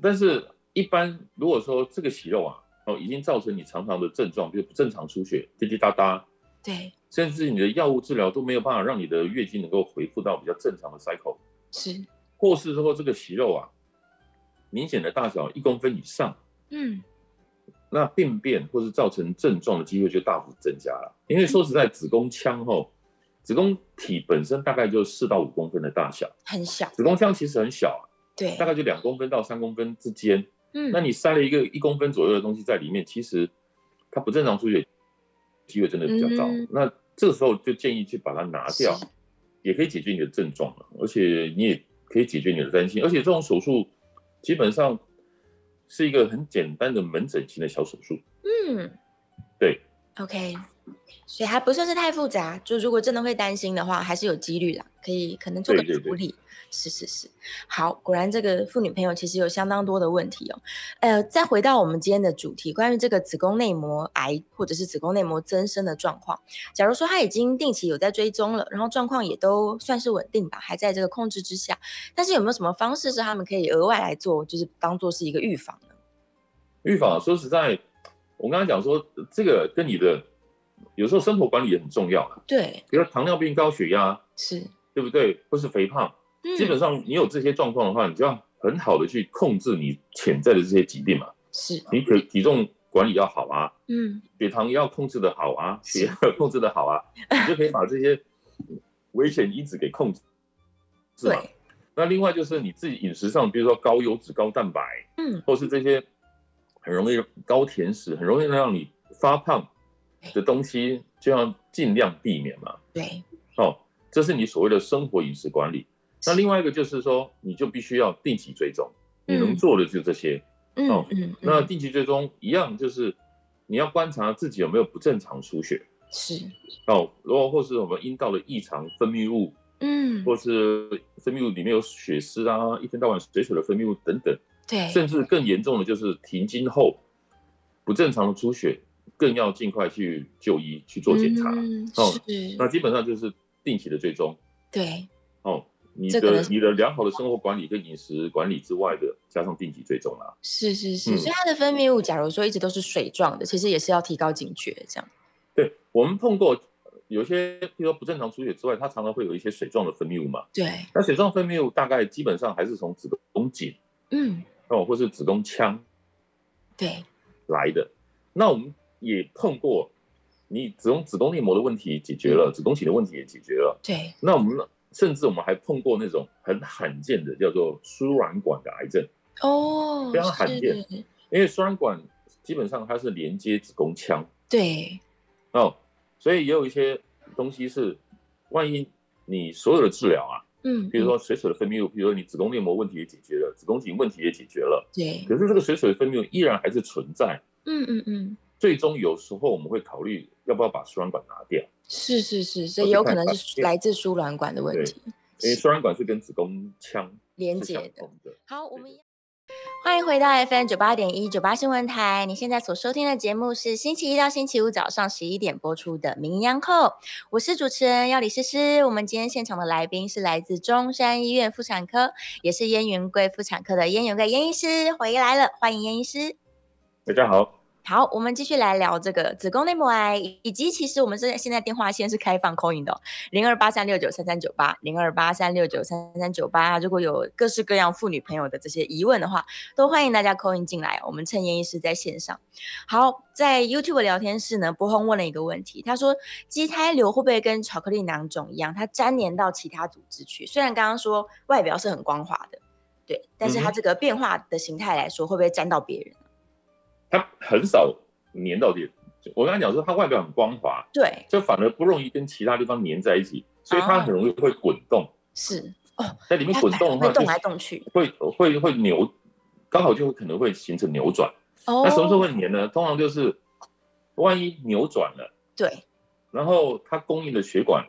S2: 但是，一般如果说这个息肉啊，哦，已经造成你常常的症状，比如不正常出血、滴滴答答，
S1: 对，
S2: 甚至你的药物治疗都没有办法让你的月经能够恢复到比较正常的 cycle，
S1: 是，
S2: 或是说这个息肉啊。明显的大小一公分以上，
S1: 嗯，
S2: 那病变或是造成症状的机会就大幅增加了。因为说实在，子宫腔后，子宫体本身大概就四到五公分的大小，
S1: 很小。
S2: 子宫腔其实很小啊，
S1: 对，
S2: 大概就两公分到三公分之间。
S1: 嗯，
S2: 那你塞了一个一公分左右的东西在里面，其实它不正常出血机会真的比较高。嗯、那这个时候就建议去把它拿掉，也可以解决你的症状了，而且你也可以解决你的担心，而且这种手术。基本上是一个很简单的门诊型的小手术。
S1: 嗯，
S2: 对
S1: ，OK，所以还不算是太复杂。就如果真的会担心的话，还是有几率啦，可以可能做个处理。对对对是是是，好，果然这个妇女朋友其实有相当多的问题哦。呃，再回到我们今天的主题，关于这个子宫内膜癌或者是子宫内膜增生的状况。假如说他已经定期有在追踪了，然后状况也都算是稳定吧，还在这个控制之下，但是有没有什么方式是他们可以额外来做，就是当做是一个预防呢？
S2: 预防，说实在，我刚才讲说，这个跟你的有时候生活管理也很重要。
S1: 对，
S2: 比如糖尿病、高血压，
S1: 是
S2: 对不对？或是肥胖。基本上，你有这些状况的话，你就要很好的去控制你潜在的这些疾病嘛。
S1: 是，
S2: 你可体重管理要好啊，
S1: 嗯，
S2: 血糖要控制的好啊，血压控制的好啊，你就可以把这些危险因子给控制，是吧？那另外就是你自己饮食上，比如说高油脂、高蛋白，
S1: 嗯，
S2: 或是这些很容易高甜食、很容易让你发胖的东西，就要尽量避免嘛。
S1: 对，
S2: 哦，这是你所谓的生活饮食管理。那另外一个就是说，你就必须要定期追踪，你能做的就这些。
S1: 嗯、哦，嗯，嗯，
S2: 那定期追踪一样，就是你要观察自己有没有不正常出血。
S1: 是。
S2: 哦，如果或是我们阴道的异常分泌物，
S1: 嗯，
S2: 或是分泌物里面有血丝啊，一天到晚水水的分泌物等等，
S1: 对，
S2: 甚至更严重的就是停经后不正常的出血，更要尽快去就医去做检查。
S1: 嗯、
S2: 哦，那基本上就是定期的追踪。
S1: 对，
S2: 哦。你的你的良好的生活管理跟饮食管理之外的，加上定期追踪啊，
S1: 是是是，嗯、所以它的分泌物，假如说一直都是水状的，其实也是要提高警觉，这样。
S2: 对，我们碰过有些，比如说不正常出血之外，它常常会有一些水状的分泌物嘛。
S1: 对。
S2: 那水状分泌物大概基本上还是从子宫颈，
S1: 嗯，
S2: 哦，或是子宫腔，
S1: 对，
S2: 来的。那我们也碰过，你子宫子宫内膜的问题解决了，嗯、子宫颈的问题也解决了，
S1: 对。
S2: 那我们？甚至我们还碰过那种很罕见的叫做输卵管的癌症
S1: 哦，
S2: 非常罕见，因为输卵管基本上它是连接子宫腔，
S1: 对，
S2: 哦，所以也有一些东西是，万一你所有的治疗啊，嗯，比如说水水的分泌物，比如说你子宫内膜问题也解决了，子宫颈问题也解决了，
S1: 对，
S2: 可是这个水水的分泌物依然还是存在，
S1: 嗯嗯嗯，
S2: 最终有时候我们会考虑要不要把输卵管拿掉。
S1: 是是是，所以有可能是来自输卵管的问题。
S2: 因为输卵管是跟子宫腔
S1: 连接的。好，我们欢迎回到 FM 九八点一九八新闻台。你现在所收听的节目是星期一到星期五早上十一点播出的《名医央叩》，我是主持人要李诗诗。我们今天现场的来宾是来自中山医院妇产科，也是燕云贵妇产科的燕云贵燕医师回来了，欢迎燕医师。
S2: 大家好。
S1: 好，我们继续来聊这个子宫内膜癌，以及其实我们现在现在电话线是开放 call in 的，零二八三六九三三九八，零二八三六九三三九八。如果有各式各样妇女朋友的这些疑问的话，都欢迎大家 call in 进来。我们趁燕医师在线上。好，在 YouTube 聊天室呢，波峰问了一个问题，他说畸胎瘤会不会跟巧克力囊肿一样，它粘连到其他组织去？虽然刚刚说外表是很光滑的，对，但是它这个变化的形态来说，会不会粘到别人？
S2: 它很少粘到底，我刚才讲说它外表很光滑，
S1: 对，
S2: 就反而不容易跟其他地方粘在一起，所以它很容易会滚动。
S1: 哦、是哦，
S2: 在里面滚动的
S1: 话，动来动去，
S2: 会会会扭，刚好就会可能会形成扭转。
S1: 哦，
S2: 那什么时候会粘呢？通常就是万一扭转了，
S1: 对，
S2: 然后它供应的血管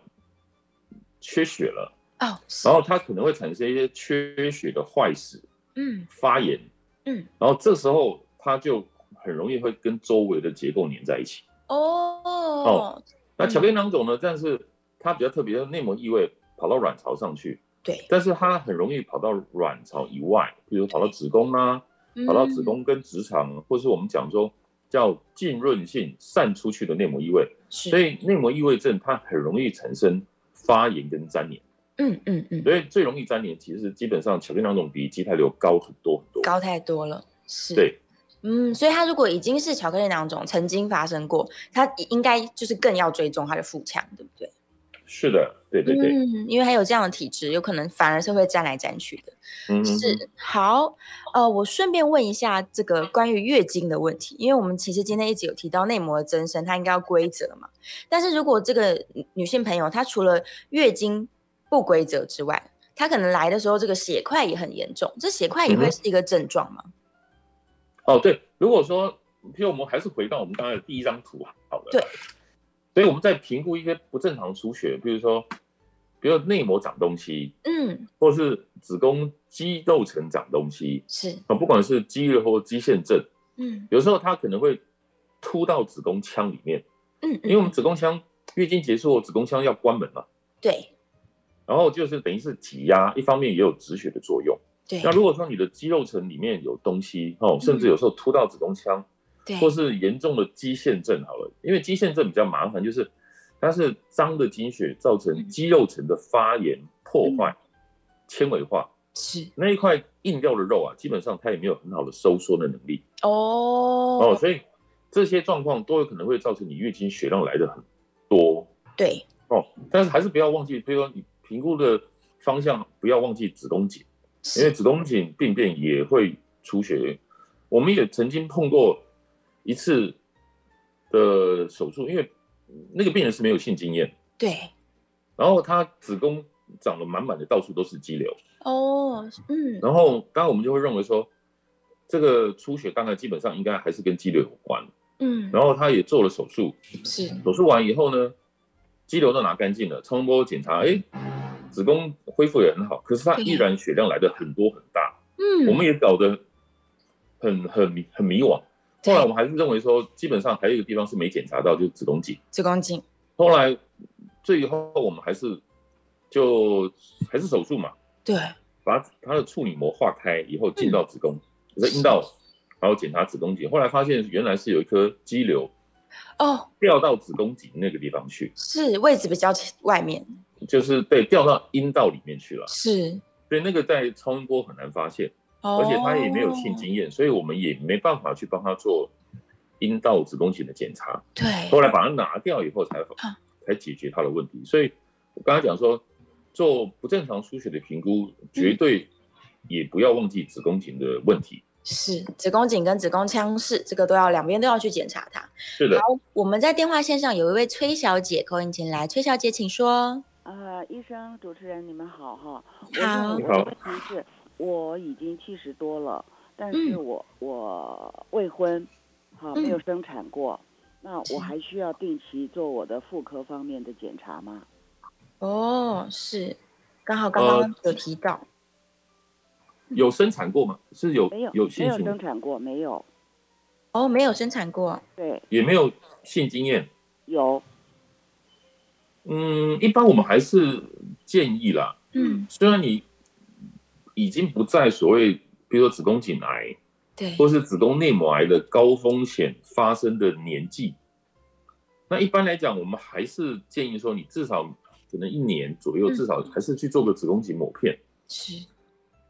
S2: 缺血了，
S1: 哦，
S2: 然后它可能会产生一些缺血的坏死，
S1: 嗯，
S2: 发炎，
S1: 嗯，
S2: 然后这时候它就。很容易会跟周围的结构粘在一起
S1: 哦
S2: 哦。那巧克力囊肿呢？但是它比较特别，内膜异位跑到卵巢上去，
S1: 对。
S2: 但是它很容易跑到卵巢以外，比如跑到子宫啊，跑到子宫跟直肠，嗯、或是我们讲说叫浸润性散出去的内膜异位。
S1: 是。
S2: 所以内膜异位症它很容易产生发炎跟粘连。
S1: 嗯嗯嗯。
S2: 所以最容易粘连，其实基本上巧克力囊肿比畸胎瘤高很多很多。
S1: 高太多了。是。
S2: 对。
S1: 嗯，所以他如果已经是巧克力囊肿，曾经发生过，他应该就是更要追踪他的腹腔，对不对？
S2: 是的，对对对。
S1: 嗯，因为他有这样的体质，有可能反而是会沾来沾去的。
S2: 嗯，
S1: 是。好，呃，我顺便问一下这个关于月经的问题，因为我们其实今天一直有提到内膜的增生，它应该要规则嘛。但是如果这个女性朋友她除了月经不规则之外，她可能来的时候这个血块也很严重，这血块也会是一个症状吗？嗯
S2: 哦，对，如果说，譬如我们还是回到我们刚才的第一张图，好了，
S1: 对，
S2: 所以我们在评估一些不正常出血，比如说，比如内膜长东西，
S1: 嗯，
S2: 或是子宫肌肉层长东西，
S1: 是。
S2: 啊，不管是肌肉或肌腺症，
S1: 嗯，
S2: 有时候它可能会突到子宫腔里面，
S1: 嗯，嗯，
S2: 因为我们子宫腔月经结束后，子宫腔要关门嘛，
S1: 对，
S2: 然后就是等于是挤压，一方面也有止血的作用。那如果说你的肌肉层里面有东西哦，甚至有时候突到子宫腔，
S1: 对，
S2: 或是严重的肌腺症好了，因为肌腺症比较麻烦，就是它是脏的经血造成肌肉层的发炎破坏、纤维化，
S1: 是。
S2: 那一块硬掉的肉啊，基本上它也没有很好的收缩的能力
S1: 哦。
S2: 哦，所以这些状况都有可能会造成你月经血量来的很多，
S1: 对。
S2: 哦，但是还是不要忘记，比如说你评估的方向不要忘记子宫颈。因为子宫颈病变也会出血，我们也曾经碰过一次的手术，因为那个病人是没有性经验，
S1: 对，
S2: 然后他子宫长了满满的，到处都是肌瘤，
S1: 哦，嗯，
S2: 然后当然我们就会认为说，这个出血大概基本上应该还是跟肌瘤有关，
S1: 嗯，
S2: 然后他也做了手术，
S1: 是，
S2: 手术完以后呢，肌瘤都拿干净了，超音波检查，哎。子宫恢复也很好，可是它依然血量来的很多很大。
S1: 嗯，
S2: 我们也搞得很很迷很迷惘。后来我们还是认为说，基本上还有一个地方是没检查到，就是子宫颈。
S1: 子宫颈。
S2: 后来最后我们还是就还是手术嘛。
S1: 对。
S2: 把它的处女膜化开以后进到子宫，在阴道，然后检查子宫颈。后来发现原来是有一颗肌瘤哦，掉到子宫颈那个地方去。
S1: 是位置比较外面。
S2: 就是被掉到阴道里面去了。
S1: 是。
S2: 所以那个在超音波很难发现。而且他也没有性经验，oh. 所以我们也没办法去帮他做阴道子宫颈的检查。
S1: 对，
S2: 后来把它拿掉以后才才解决他的问题。所以我刚才讲说，做不正常出血的评估，绝对也不要忘记子宫颈的问题。
S1: 是子宫颈跟子宫腔室，这个都要两边都要去检查它。
S2: 是的。
S1: 好，我们在电话线上有一位崔小姐，call in 进来，崔小姐请说。
S4: 呃，医生、主持人，你们好哈。
S1: 好。
S4: 你好。问题是。我已经七十多了，但是我、嗯、我未婚，好、嗯、没有生产过，那我还需要定期做我的妇科方面的检查吗？
S1: 哦，是，刚好刚刚有提到，呃、*laughs*
S2: 有生产过吗？是有
S4: 没有
S2: 有
S4: 没有生产过？没有。
S1: 哦，没有生产过，
S4: 对，
S2: 也没有性经验。
S4: 有。
S2: 嗯，一般我们还是建议啦。嗯，虽然你。已经不在所谓，比如说子宫颈癌，
S1: 对，
S2: 或是子宫内膜癌的高风险发生的年纪。那一般来讲，我们还是建议说，你至少可能一年左右，至少还是去做个子宫颈抹片。
S1: 是，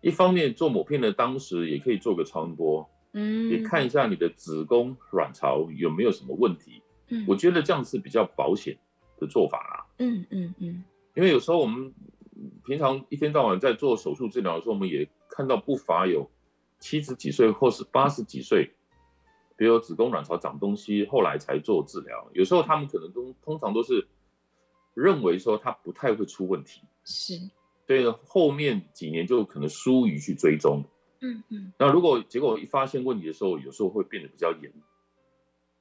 S2: 一方面做抹片的当时也可以做个超音波，嗯，也看一下你的子宫卵巢有没有什么问题。嗯，我觉得这样是比较保险的做法啦。
S1: 嗯嗯嗯，
S2: 因为有时候我们。平常一天到晚在做手术治疗的时候，我们也看到不乏有七十几岁或是八十几岁，比如子宫卵巢长东西，后来才做治疗。有时候他们可能都通常都是认为说他不太会出问题，
S1: 是，
S2: 所以后面几年就可能疏于去追踪。
S1: 嗯嗯。
S2: 那如果结果一发现问题的时候，有时候会变得比较严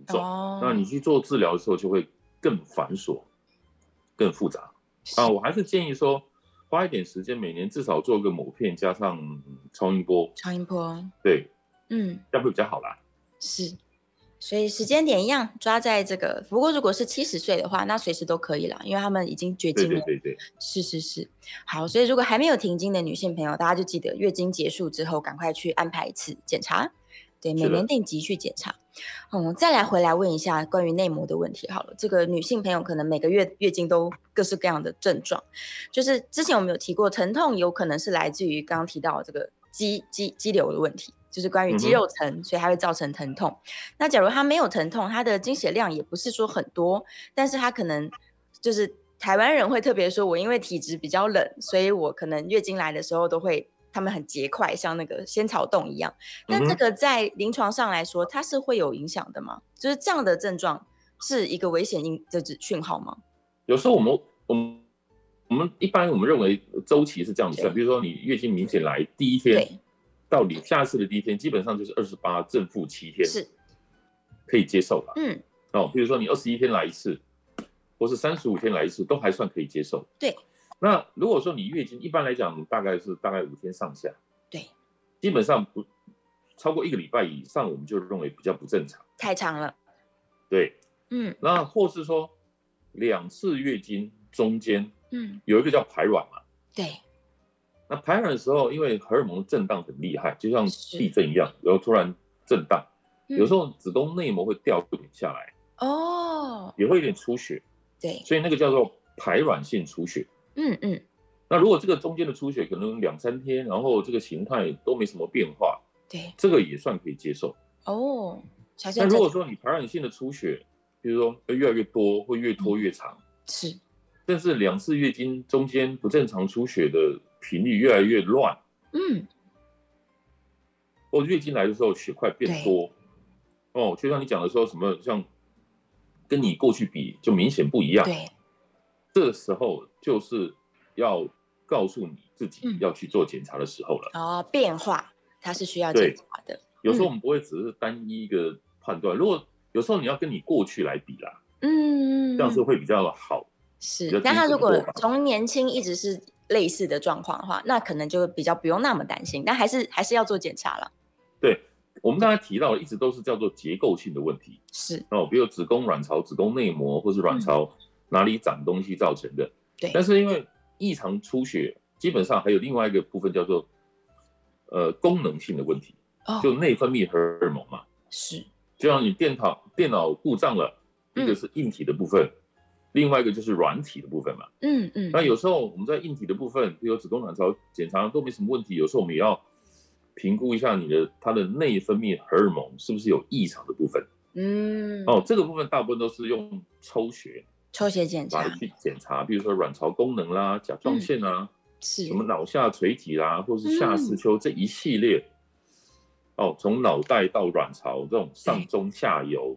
S2: 重，
S1: 哦，
S2: 那你去做治疗的时候就会更繁琐、更复杂。啊，我还是建议说。花一点时间，每年至少做个某片，加上超音波。
S1: 超音波，
S2: 对，
S1: 嗯，
S2: 这样会比较好啦。
S1: 是，所以时间点一样，抓在这个。不过如果是七十岁的话，那随时都可以了，因为他们已经绝经了。
S2: 对对对对，
S1: 是是是。好，所以如果还没有停经的女性朋友，大家就记得月经结束之后，赶快去安排一次检查。对，每年定期去检查。嗯，再来回来问一下关于内膜的问题好了。这个女性朋友可能每个月月经都各式各样的症状，就是之前我们有提过，疼痛有可能是来自于刚刚提到这个肌肌肌瘤的问题，就是关于肌肉层，嗯、所以它会造成疼痛。那假如它没有疼痛，它的经血量也不是说很多，但是它可能就是台湾人会特别说，我因为体质比较冷，所以我可能月经来的时候都会。他们很结块，像那个仙草冻一样。那这个在临床上来说，它是会有影响的吗？就是这样的症状是一个危险因的指讯号吗？
S2: 有时候我们我们我们一般我们认为周期是这样子的，比如说你月经明显来第一天，到你下次的第一天，基本上就是二十八正负七天，是可以接受的。嗯，哦，比如说你二十一天来一次，或是三十五天来一次，都还算可以接受。
S1: 对。
S2: 那如果说你月经一般来讲大概是大概五天上下，
S1: 对，
S2: 基本上不超过一个礼拜以上，我们就认为比较不正常，
S1: 太长了。
S2: 对，
S1: 嗯，
S2: 那或是说两次月经中间，嗯，有一个叫排卵嘛，
S1: 对，
S2: 那排卵的时候，因为荷尔蒙震荡很厉害，就像地震一样，然后突然震荡，有时候子宫内膜会掉一点下来，
S1: 哦，
S2: 也会有点出血，
S1: 对，
S2: 所以那个叫做排卵性出血。
S1: 嗯嗯，
S2: 那如果这个中间的出血可能两三天，然后这个形态都没什么变化，
S1: 对，
S2: 这个也算可以接受。
S1: 哦。
S2: 那如果说你排卵性的出血，比如说会越来越多，会越拖越长，
S1: 是，
S2: 但是两次月经中间不正常出血的频率越来越乱，
S1: 嗯，
S2: 或月经来的时候血块变多，哦，就像你讲的说什么，像跟你过去比就明显不一样，
S1: 对。
S2: 这时候就是要告诉你自己要去做检查的时候了。
S1: 哦，变化它是需要检查的。
S2: 有时候我们不会只是单一一个判断，如果有时候你要跟你过去来比啦，
S1: 嗯，
S2: 这样是会比较好。
S1: 是，但他如果从年轻一直是类似的状况的话，那可能就比较不用那么担心，但还是还是要做检查了。
S2: 对，我们刚才提到的，一直都是叫做结构性的问题，
S1: 是
S2: 哦，比如子宫卵巢、子宫内膜，或是卵巢哪里长东西造成的。嗯、
S1: 对。
S2: 但是因为异常出血，基本上还有另外一个部分叫做呃功能性的问题，哦、就内分泌荷尔蒙嘛。
S1: 是。
S2: 就像你电脑电脑故障了，一个是硬体的部分，嗯、另外一个就是软体的部分嘛。
S1: 嗯嗯。
S2: 那有时候我们在硬体的部分，比如子宫卵巢检查都没什么问题，有时候我们也要。评估一下你的它的内分泌荷尔蒙是不是有异常的部分？
S1: 嗯，
S2: 哦，这个部分大部分都是用抽血、
S1: 抽血检查
S2: 去检查，比如说卵巢功能啦、甲状腺啊，
S1: 是
S2: 什么脑下垂体啦，或是下视丘这一系列，哦，从脑袋到卵巢这种上中下游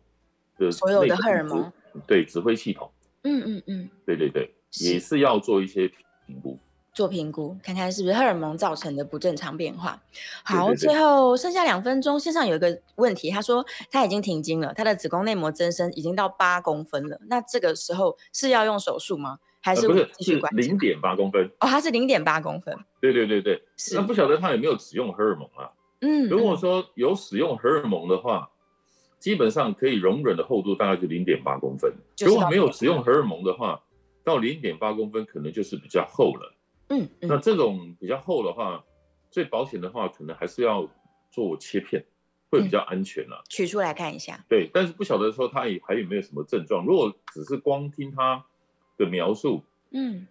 S2: 的
S1: 所有的荷尔蒙，
S2: 对指挥系统，
S1: 嗯嗯嗯，
S2: 对对对，也是要做一些评估。
S1: 做评估，看看是不是荷尔蒙造成的不正常变化。好，对对对，最后剩下两分钟，线上有一个问题，他说他已经停经了，他的子宫内膜增生已经到八公分了，那这个时候是要用手术吗？还是继续观察？
S2: 零点八公分
S1: 哦，他是零点八公分。
S2: 对对对对，那不晓得他有没有使用荷尔蒙啊？
S1: 嗯，
S2: 如果说有使用荷尔蒙的话，基本上可以容忍的厚度大概就零点八公分。如果没有使用荷尔蒙的话，到零点八公分可能就是比较厚了。
S1: 嗯，嗯，
S2: 那这种比较厚的话，最保险的话，可能还是要做切片，会比较安全了，啊嗯。
S1: 取出来看一下。对，
S2: 但是不晓得说它也还有没有什么症状。如果只是光听他的描述，
S1: 嗯，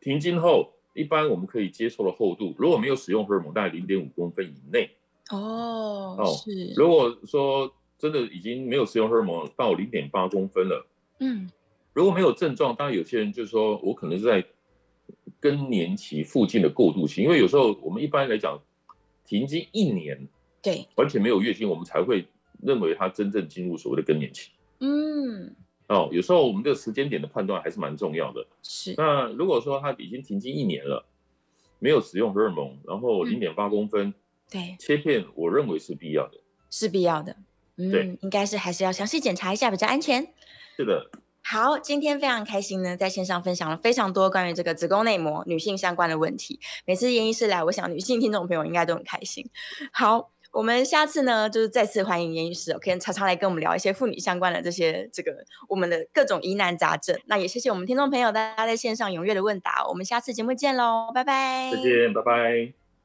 S2: 停经后一般我们可以接受的厚度，如果没有使用荷尔蒙，大概零点五公分以内。
S1: 哦，
S2: 哦，是。如果说真的已经没有使用荷尔蒙到零点八公分了，
S1: 嗯，
S2: 如果没有症状，当然有些人就是说我可能是在。更年期附近的过渡期，因为有时候我们一般来讲，停经一年，
S1: 对，
S2: 完全没有月经，我们才会认为他真正进入所谓的更年期。
S1: 嗯，
S2: 哦，有时候我们这个时间点的判断还是蛮重要的。
S1: 是。
S2: 那如果说他已经停经一年了，没有使用荷尔蒙，然后零点八公分，
S1: 对，
S2: 切片，我认为是必要的。
S1: 是必要的。嗯，对，应该是还是要详细检查一下比较安全。
S2: 是的。
S1: 好，今天非常开心呢，在线上分享了非常多关于这个子宫内膜女性相关的问题。每次严医师来，我想女性听众朋友应该都很开心。好，我们下次呢，就是再次欢迎严医师，可以常常来跟我们聊一些妇女相关的这些这个我们的各种疑难杂症。那也谢谢我们听众朋友大家在线上踊跃的问答，我们下次节目见喽，拜拜。
S2: 再见，拜拜。